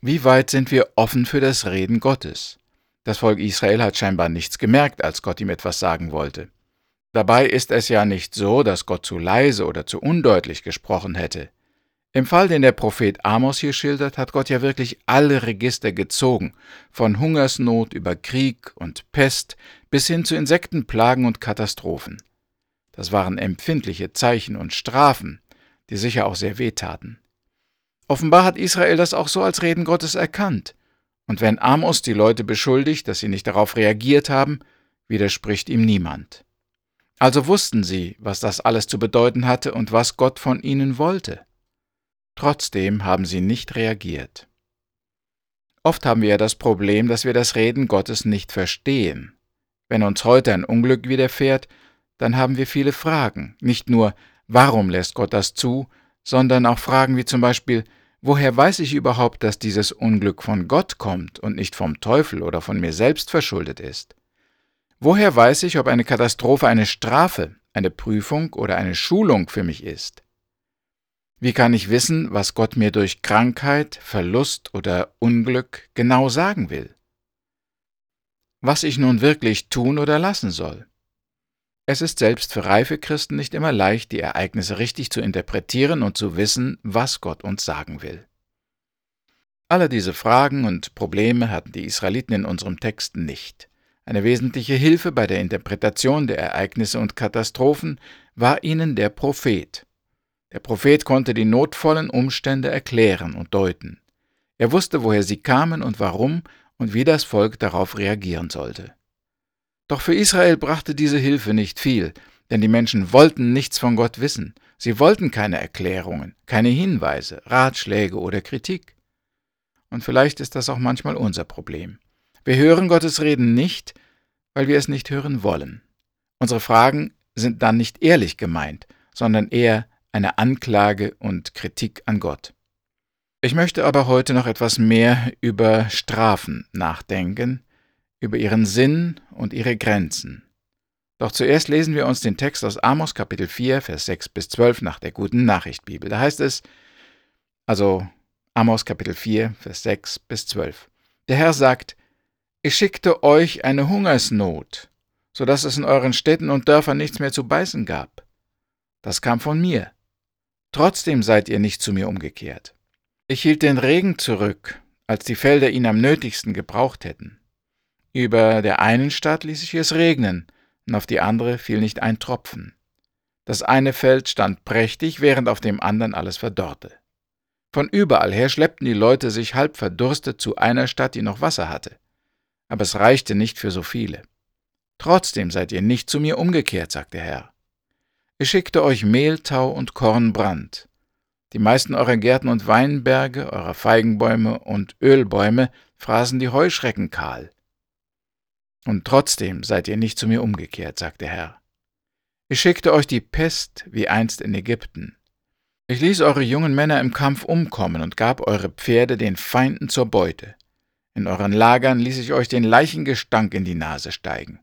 Wie weit sind wir offen für das Reden Gottes? Das Volk Israel hat scheinbar nichts gemerkt, als Gott ihm etwas sagen wollte. Dabei ist es ja nicht so, dass Gott zu leise oder zu undeutlich gesprochen hätte. Im Fall, den der Prophet Amos hier schildert, hat Gott ja wirklich alle Register gezogen, von Hungersnot über Krieg und Pest bis hin zu Insektenplagen und Katastrophen. Das waren empfindliche Zeichen und Strafen, die sicher auch sehr wehtaten. Offenbar hat Israel das auch so als Reden Gottes erkannt und wenn Amos die Leute beschuldigt, dass sie nicht darauf reagiert haben, widerspricht ihm niemand. Also wussten sie, was das alles zu bedeuten hatte und was Gott von ihnen wollte. Trotzdem haben sie nicht reagiert. Oft haben wir ja das Problem, dass wir das Reden Gottes nicht verstehen. Wenn uns heute ein Unglück widerfährt, dann haben wir viele Fragen. Nicht nur, warum lässt Gott das zu, sondern auch Fragen wie zum Beispiel, Woher weiß ich überhaupt, dass dieses Unglück von Gott kommt und nicht vom Teufel oder von mir selbst verschuldet ist? Woher weiß ich, ob eine Katastrophe eine Strafe, eine Prüfung oder eine Schulung für mich ist? Wie kann ich wissen, was Gott mir durch Krankheit, Verlust oder Unglück genau sagen will? Was ich nun wirklich tun oder lassen soll? Es ist selbst für reife Christen nicht immer leicht, die Ereignisse richtig zu interpretieren und zu wissen, was Gott uns sagen will. Alle diese Fragen und Probleme hatten die Israeliten in unserem Text nicht. Eine wesentliche Hilfe bei der Interpretation der Ereignisse und Katastrophen war ihnen der Prophet. Der Prophet konnte die notvollen Umstände erklären und deuten. Er wusste, woher sie kamen und warum und wie das Volk darauf reagieren sollte. Doch für Israel brachte diese Hilfe nicht viel, denn die Menschen wollten nichts von Gott wissen. Sie wollten keine Erklärungen, keine Hinweise, Ratschläge oder Kritik. Und vielleicht ist das auch manchmal unser Problem. Wir hören Gottes Reden nicht, weil wir es nicht hören wollen. Unsere Fragen sind dann nicht ehrlich gemeint, sondern eher eine Anklage und Kritik an Gott. Ich möchte aber heute noch etwas mehr über Strafen nachdenken, über ihren Sinn und ihre Grenzen. Doch zuerst lesen wir uns den Text aus Amos Kapitel 4, Vers 6 bis 12 nach der guten Nachricht Bibel. Da heißt es, also Amos Kapitel 4, Vers 6 bis 12. Der Herr sagt, ich schickte euch eine Hungersnot, so dass es in euren Städten und Dörfern nichts mehr zu beißen gab. Das kam von mir. Trotzdem seid ihr nicht zu mir umgekehrt. Ich hielt den Regen zurück, als die Felder ihn am nötigsten gebraucht hätten. Über der einen Stadt ließ ich es regnen, und auf die andere fiel nicht ein Tropfen. Das eine Feld stand prächtig, während auf dem anderen alles verdorrte. Von überall her schleppten die Leute sich halb verdurstet zu einer Stadt, die noch Wasser hatte. Aber es reichte nicht für so viele. Trotzdem seid ihr nicht zu mir umgekehrt, sagt der Herr. Ich schickte euch Mehltau und Kornbrand. Die meisten eurer Gärten und Weinberge, eurer Feigenbäume und Ölbäume fraßen die Heuschrecken kahl. Und trotzdem seid ihr nicht zu mir umgekehrt, sagt der Herr. Ich schickte euch die Pest wie einst in Ägypten. Ich ließ eure jungen Männer im Kampf umkommen und gab eure Pferde den Feinden zur Beute. In euren Lagern ließ ich euch den Leichengestank in die Nase steigen.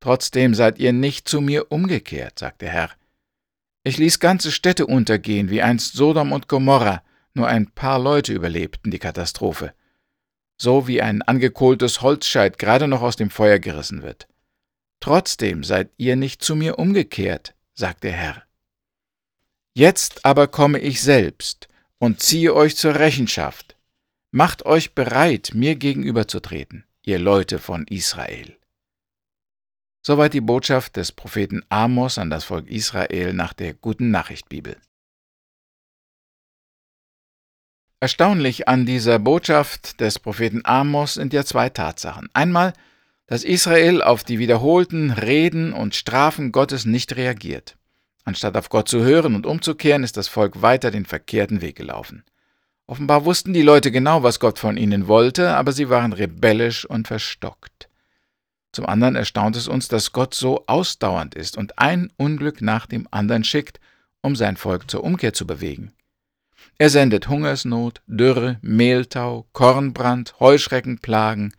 Trotzdem seid ihr nicht zu mir umgekehrt, sagt der Herr. Ich ließ ganze Städte untergehen, wie einst Sodom und Gomorra, nur ein paar Leute überlebten die Katastrophe so wie ein angekohltes Holzscheit gerade noch aus dem Feuer gerissen wird. Trotzdem seid ihr nicht zu mir umgekehrt, sagt der Herr. Jetzt aber komme ich selbst und ziehe euch zur Rechenschaft. Macht euch bereit, mir gegenüberzutreten, ihr Leute von Israel. Soweit die Botschaft des Propheten Amos an das Volk Israel nach der guten Nachricht Bibel. Erstaunlich an dieser Botschaft des Propheten Amos sind ja zwei Tatsachen. Einmal, dass Israel auf die wiederholten Reden und Strafen Gottes nicht reagiert. Anstatt auf Gott zu hören und umzukehren, ist das Volk weiter den verkehrten Weg gelaufen. Offenbar wussten die Leute genau, was Gott von ihnen wollte, aber sie waren rebellisch und verstockt. Zum anderen erstaunt es uns, dass Gott so ausdauernd ist und ein Unglück nach dem anderen schickt, um sein Volk zur Umkehr zu bewegen. Er sendet Hungersnot, Dürre, Mehltau, Kornbrand, Heuschreckenplagen,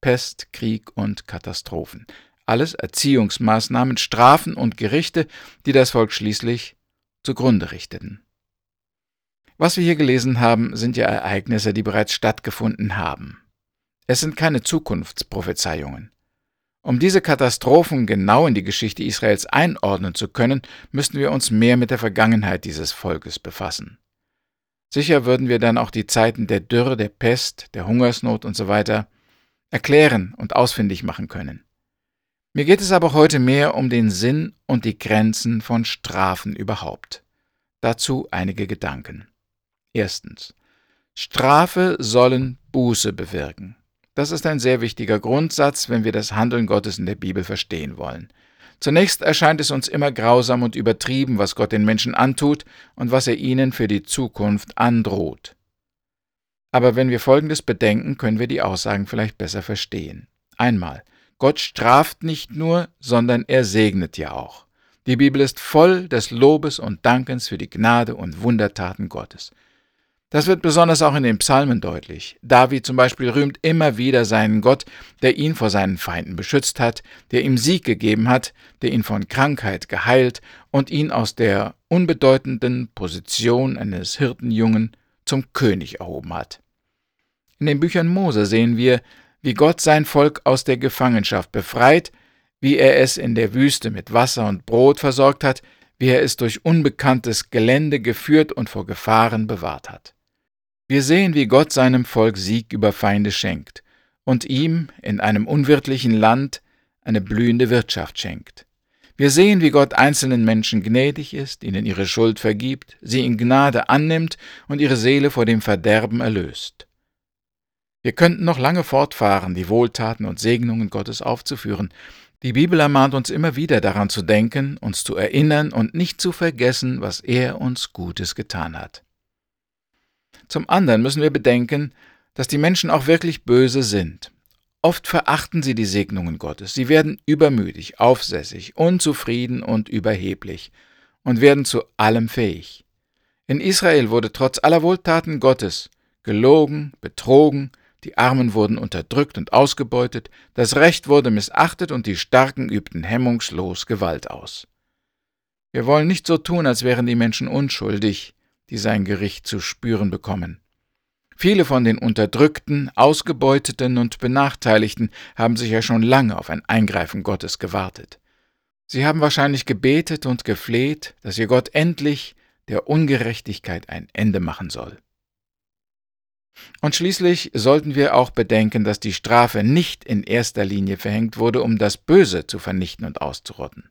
Pest, Krieg und Katastrophen. Alles Erziehungsmaßnahmen, Strafen und Gerichte, die das Volk schließlich zugrunde richteten. Was wir hier gelesen haben, sind ja Ereignisse, die bereits stattgefunden haben. Es sind keine Zukunftsprophezeiungen. Um diese Katastrophen genau in die Geschichte Israels einordnen zu können, müssten wir uns mehr mit der Vergangenheit dieses Volkes befassen. Sicher würden wir dann auch die Zeiten der Dürre, der Pest, der Hungersnot usw. So erklären und ausfindig machen können. Mir geht es aber heute mehr um den Sinn und die Grenzen von Strafen überhaupt. Dazu einige Gedanken. Erstens. Strafe sollen Buße bewirken. Das ist ein sehr wichtiger Grundsatz, wenn wir das Handeln Gottes in der Bibel verstehen wollen. Zunächst erscheint es uns immer grausam und übertrieben, was Gott den Menschen antut und was er ihnen für die Zukunft androht. Aber wenn wir Folgendes bedenken, können wir die Aussagen vielleicht besser verstehen. Einmal, Gott straft nicht nur, sondern er segnet ja auch. Die Bibel ist voll des Lobes und Dankens für die Gnade und Wundertaten Gottes. Das wird besonders auch in den Psalmen deutlich. David zum Beispiel rühmt immer wieder seinen Gott, der ihn vor seinen Feinden beschützt hat, der ihm Sieg gegeben hat, der ihn von Krankheit geheilt und ihn aus der unbedeutenden Position eines Hirtenjungen zum König erhoben hat. In den Büchern Mose sehen wir, wie Gott sein Volk aus der Gefangenschaft befreit, wie er es in der Wüste mit Wasser und Brot versorgt hat, wie er es durch unbekanntes Gelände geführt und vor Gefahren bewahrt hat. Wir sehen, wie Gott seinem Volk Sieg über Feinde schenkt und ihm in einem unwirtlichen Land eine blühende Wirtschaft schenkt. Wir sehen, wie Gott einzelnen Menschen gnädig ist, ihnen ihre Schuld vergibt, sie in Gnade annimmt und ihre Seele vor dem Verderben erlöst. Wir könnten noch lange fortfahren, die Wohltaten und Segnungen Gottes aufzuführen. Die Bibel ermahnt uns immer wieder daran zu denken, uns zu erinnern und nicht zu vergessen, was er uns Gutes getan hat. Zum anderen müssen wir bedenken, dass die Menschen auch wirklich böse sind. Oft verachten sie die Segnungen Gottes, sie werden übermütig, aufsässig, unzufrieden und überheblich und werden zu allem fähig. In Israel wurde trotz aller Wohltaten Gottes gelogen, betrogen, die Armen wurden unterdrückt und ausgebeutet, das Recht wurde missachtet und die Starken übten hemmungslos Gewalt aus. Wir wollen nicht so tun, als wären die Menschen unschuldig, die sein Gericht zu spüren bekommen. Viele von den Unterdrückten, Ausgebeuteten und Benachteiligten haben sich ja schon lange auf ein Eingreifen Gottes gewartet. Sie haben wahrscheinlich gebetet und gefleht, dass ihr Gott endlich der Ungerechtigkeit ein Ende machen soll. Und schließlich sollten wir auch bedenken, dass die Strafe nicht in erster Linie verhängt wurde, um das Böse zu vernichten und auszurotten.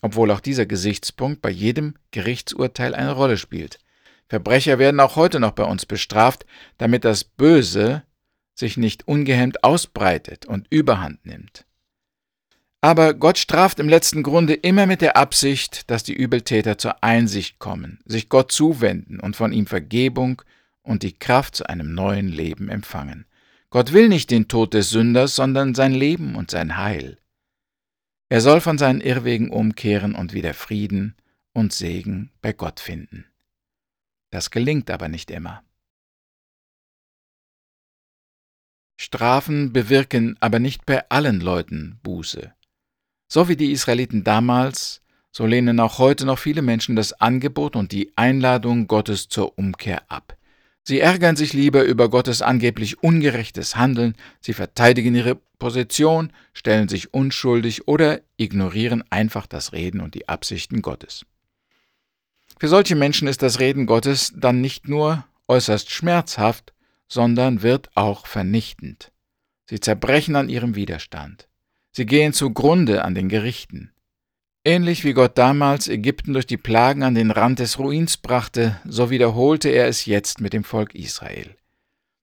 Obwohl auch dieser Gesichtspunkt bei jedem Gerichtsurteil eine Rolle spielt. Verbrecher werden auch heute noch bei uns bestraft, damit das Böse sich nicht ungehemmt ausbreitet und überhand nimmt. Aber Gott straft im letzten Grunde immer mit der Absicht, dass die Übeltäter zur Einsicht kommen, sich Gott zuwenden und von ihm Vergebung und die Kraft zu einem neuen Leben empfangen. Gott will nicht den Tod des Sünders, sondern sein Leben und sein Heil. Er soll von seinen Irrwegen umkehren und wieder Frieden und Segen bei Gott finden. Das gelingt aber nicht immer. Strafen bewirken aber nicht bei allen Leuten Buße. So wie die Israeliten damals, so lehnen auch heute noch viele Menschen das Angebot und die Einladung Gottes zur Umkehr ab. Sie ärgern sich lieber über Gottes angeblich ungerechtes Handeln, sie verteidigen ihre Position, stellen sich unschuldig oder ignorieren einfach das Reden und die Absichten Gottes. Für solche Menschen ist das Reden Gottes dann nicht nur äußerst schmerzhaft, sondern wird auch vernichtend. Sie zerbrechen an ihrem Widerstand. Sie gehen zugrunde an den Gerichten. Ähnlich wie Gott damals Ägypten durch die Plagen an den Rand des Ruins brachte, so wiederholte er es jetzt mit dem Volk Israel.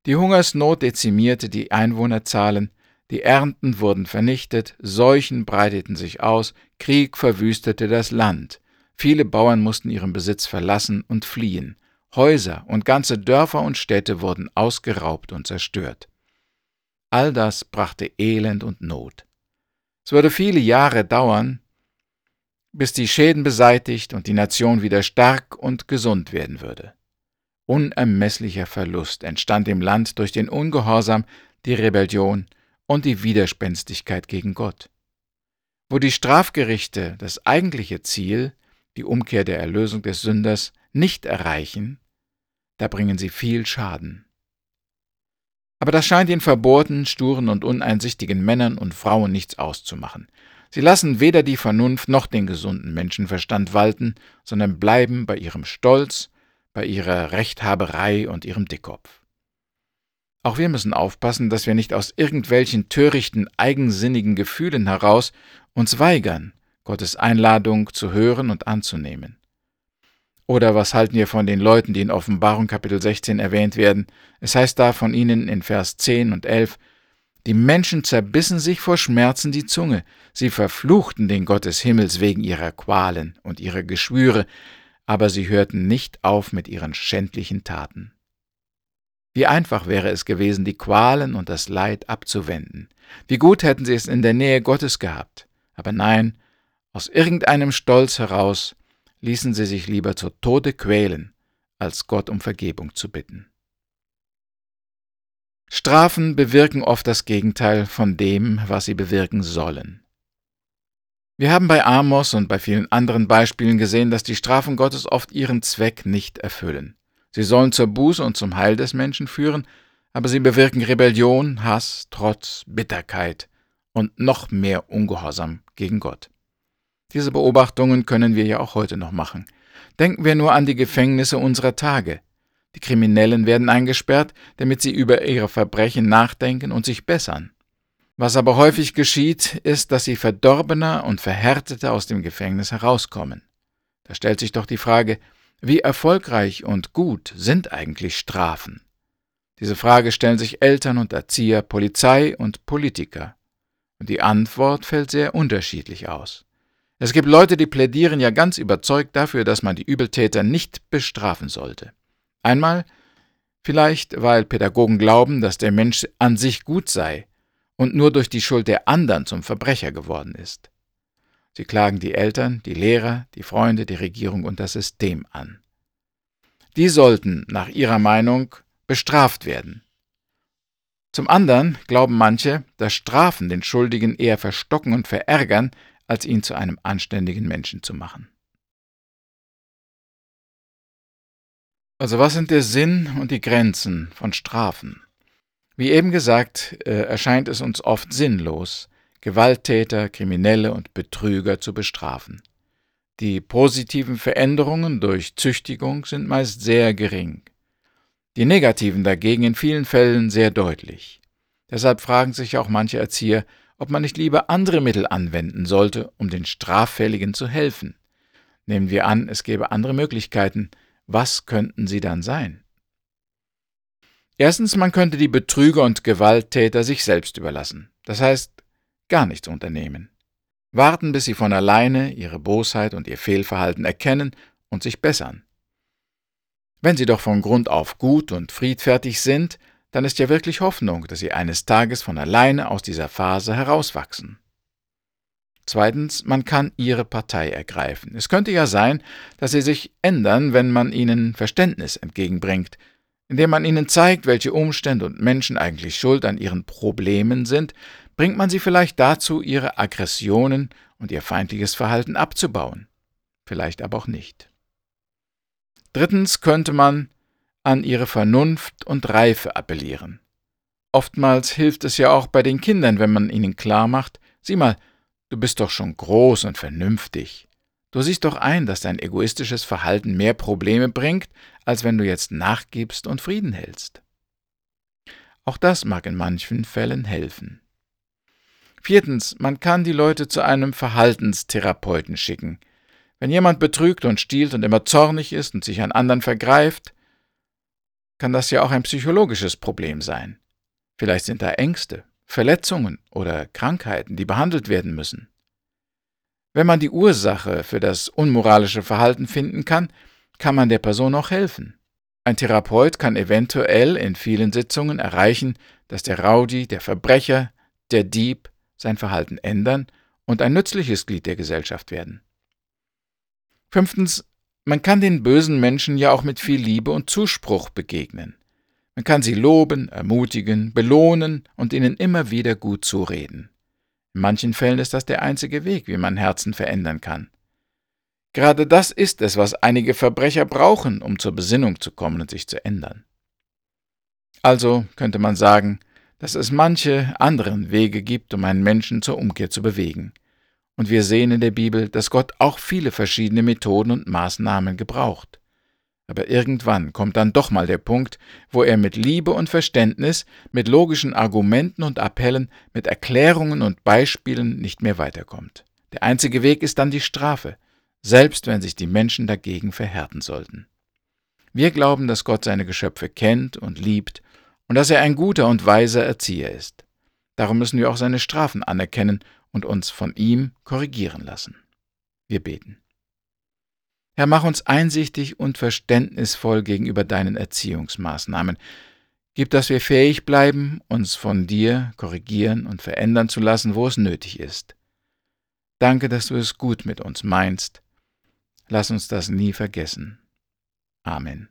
Die Hungersnot dezimierte die Einwohnerzahlen, die Ernten wurden vernichtet, Seuchen breiteten sich aus, Krieg verwüstete das Land, viele Bauern mussten ihren Besitz verlassen und fliehen, Häuser und ganze Dörfer und Städte wurden ausgeraubt und zerstört. All das brachte Elend und Not. Es würde viele Jahre dauern, bis die Schäden beseitigt und die Nation wieder stark und gesund werden würde. Unermesslicher Verlust entstand im Land durch den Ungehorsam, die Rebellion und die Widerspenstigkeit gegen Gott. Wo die Strafgerichte das eigentliche Ziel, die Umkehr der Erlösung des Sünders, nicht erreichen, da bringen sie viel Schaden. Aber das scheint den verbohrten, sturen und uneinsichtigen Männern und Frauen nichts auszumachen. Sie lassen weder die Vernunft noch den gesunden Menschenverstand walten, sondern bleiben bei ihrem Stolz, bei ihrer Rechthaberei und ihrem Dickkopf. Auch wir müssen aufpassen, dass wir nicht aus irgendwelchen törichten, eigensinnigen Gefühlen heraus uns weigern, Gottes Einladung zu hören und anzunehmen. Oder was halten wir von den Leuten, die in Offenbarung Kapitel 16 erwähnt werden? Es heißt da von ihnen in Vers 10 und 11, die Menschen zerbissen sich vor Schmerzen die Zunge, sie verfluchten den Gott des Himmels wegen ihrer Qualen und ihrer Geschwüre, aber sie hörten nicht auf mit ihren schändlichen Taten. Wie einfach wäre es gewesen, die Qualen und das Leid abzuwenden. Wie gut hätten sie es in der Nähe Gottes gehabt. Aber nein, aus irgendeinem Stolz heraus ließen sie sich lieber zu Tode quälen, als Gott um Vergebung zu bitten. Strafen bewirken oft das Gegenteil von dem, was sie bewirken sollen. Wir haben bei Amos und bei vielen anderen Beispielen gesehen, dass die Strafen Gottes oft ihren Zweck nicht erfüllen. Sie sollen zur Buße und zum Heil des Menschen führen, aber sie bewirken Rebellion, Hass, Trotz, Bitterkeit und noch mehr Ungehorsam gegen Gott. Diese Beobachtungen können wir ja auch heute noch machen. Denken wir nur an die Gefängnisse unserer Tage. Die Kriminellen werden eingesperrt, damit sie über ihre Verbrechen nachdenken und sich bessern. Was aber häufig geschieht, ist, dass sie verdorbener und verhärteter aus dem Gefängnis herauskommen. Da stellt sich doch die Frage, wie erfolgreich und gut sind eigentlich Strafen? Diese Frage stellen sich Eltern und Erzieher, Polizei und Politiker. Und die Antwort fällt sehr unterschiedlich aus. Es gibt Leute, die plädieren ja ganz überzeugt dafür, dass man die Übeltäter nicht bestrafen sollte. Einmal vielleicht, weil Pädagogen glauben, dass der Mensch an sich gut sei und nur durch die Schuld der anderen zum Verbrecher geworden ist. Sie klagen die Eltern, die Lehrer, die Freunde, die Regierung und das System an. Die sollten, nach ihrer Meinung, bestraft werden. Zum anderen glauben manche, dass Strafen den Schuldigen eher verstocken und verärgern, als ihn zu einem anständigen Menschen zu machen. Also was sind der Sinn und die Grenzen von Strafen? Wie eben gesagt, äh, erscheint es uns oft sinnlos, Gewalttäter, Kriminelle und Betrüger zu bestrafen. Die positiven Veränderungen durch Züchtigung sind meist sehr gering. Die negativen dagegen in vielen Fällen sehr deutlich. Deshalb fragen sich auch manche Erzieher, ob man nicht lieber andere Mittel anwenden sollte, um den Straffälligen zu helfen. Nehmen wir an, es gäbe andere Möglichkeiten, was könnten sie dann sein? Erstens, man könnte die Betrüger und Gewalttäter sich selbst überlassen, das heißt gar nichts unternehmen. Warten, bis sie von alleine ihre Bosheit und ihr Fehlverhalten erkennen und sich bessern. Wenn sie doch von Grund auf gut und friedfertig sind, dann ist ja wirklich Hoffnung, dass sie eines Tages von alleine aus dieser Phase herauswachsen. Zweitens, man kann ihre Partei ergreifen. Es könnte ja sein, dass sie sich ändern, wenn man ihnen Verständnis entgegenbringt, indem man ihnen zeigt, welche Umstände und Menschen eigentlich schuld an ihren Problemen sind, bringt man sie vielleicht dazu, ihre Aggressionen und ihr feindliches Verhalten abzubauen. Vielleicht aber auch nicht. Drittens könnte man an ihre Vernunft und Reife appellieren. Oftmals hilft es ja auch bei den Kindern, wenn man ihnen klar macht, sieh mal, du bist doch schon groß und vernünftig. Du siehst doch ein, dass dein egoistisches Verhalten mehr Probleme bringt, als wenn du jetzt nachgibst und Frieden hältst. Auch das mag in manchen Fällen helfen. Viertens, man kann die Leute zu einem Verhaltenstherapeuten schicken. Wenn jemand betrügt und stiehlt und immer zornig ist und sich an anderen vergreift, kann das ja auch ein psychologisches Problem sein. Vielleicht sind da Ängste, Verletzungen oder Krankheiten, die behandelt werden müssen. Wenn man die Ursache für das unmoralische Verhalten finden kann, kann man der Person auch helfen. Ein Therapeut kann eventuell in vielen Sitzungen erreichen, dass der Rowdy, der Verbrecher, der Dieb sein Verhalten ändern und ein nützliches Glied der Gesellschaft werden. Fünftens, man kann den bösen Menschen ja auch mit viel Liebe und Zuspruch begegnen. Man kann sie loben, ermutigen, belohnen und ihnen immer wieder gut zureden. In manchen Fällen ist das der einzige Weg, wie man Herzen verändern kann. Gerade das ist es, was einige Verbrecher brauchen, um zur Besinnung zu kommen und sich zu ändern. Also könnte man sagen, dass es manche anderen Wege gibt, um einen Menschen zur Umkehr zu bewegen. Und wir sehen in der Bibel, dass Gott auch viele verschiedene Methoden und Maßnahmen gebraucht. Aber irgendwann kommt dann doch mal der Punkt, wo er mit Liebe und Verständnis, mit logischen Argumenten und Appellen, mit Erklärungen und Beispielen nicht mehr weiterkommt. Der einzige Weg ist dann die Strafe, selbst wenn sich die Menschen dagegen verhärten sollten. Wir glauben, dass Gott seine Geschöpfe kennt und liebt und dass er ein guter und weiser Erzieher ist. Darum müssen wir auch seine Strafen anerkennen und uns von ihm korrigieren lassen. Wir beten. Herr, mach uns einsichtig und verständnisvoll gegenüber deinen Erziehungsmaßnahmen. Gib, dass wir fähig bleiben, uns von dir korrigieren und verändern zu lassen, wo es nötig ist. Danke, dass du es gut mit uns meinst. Lass uns das nie vergessen. Amen.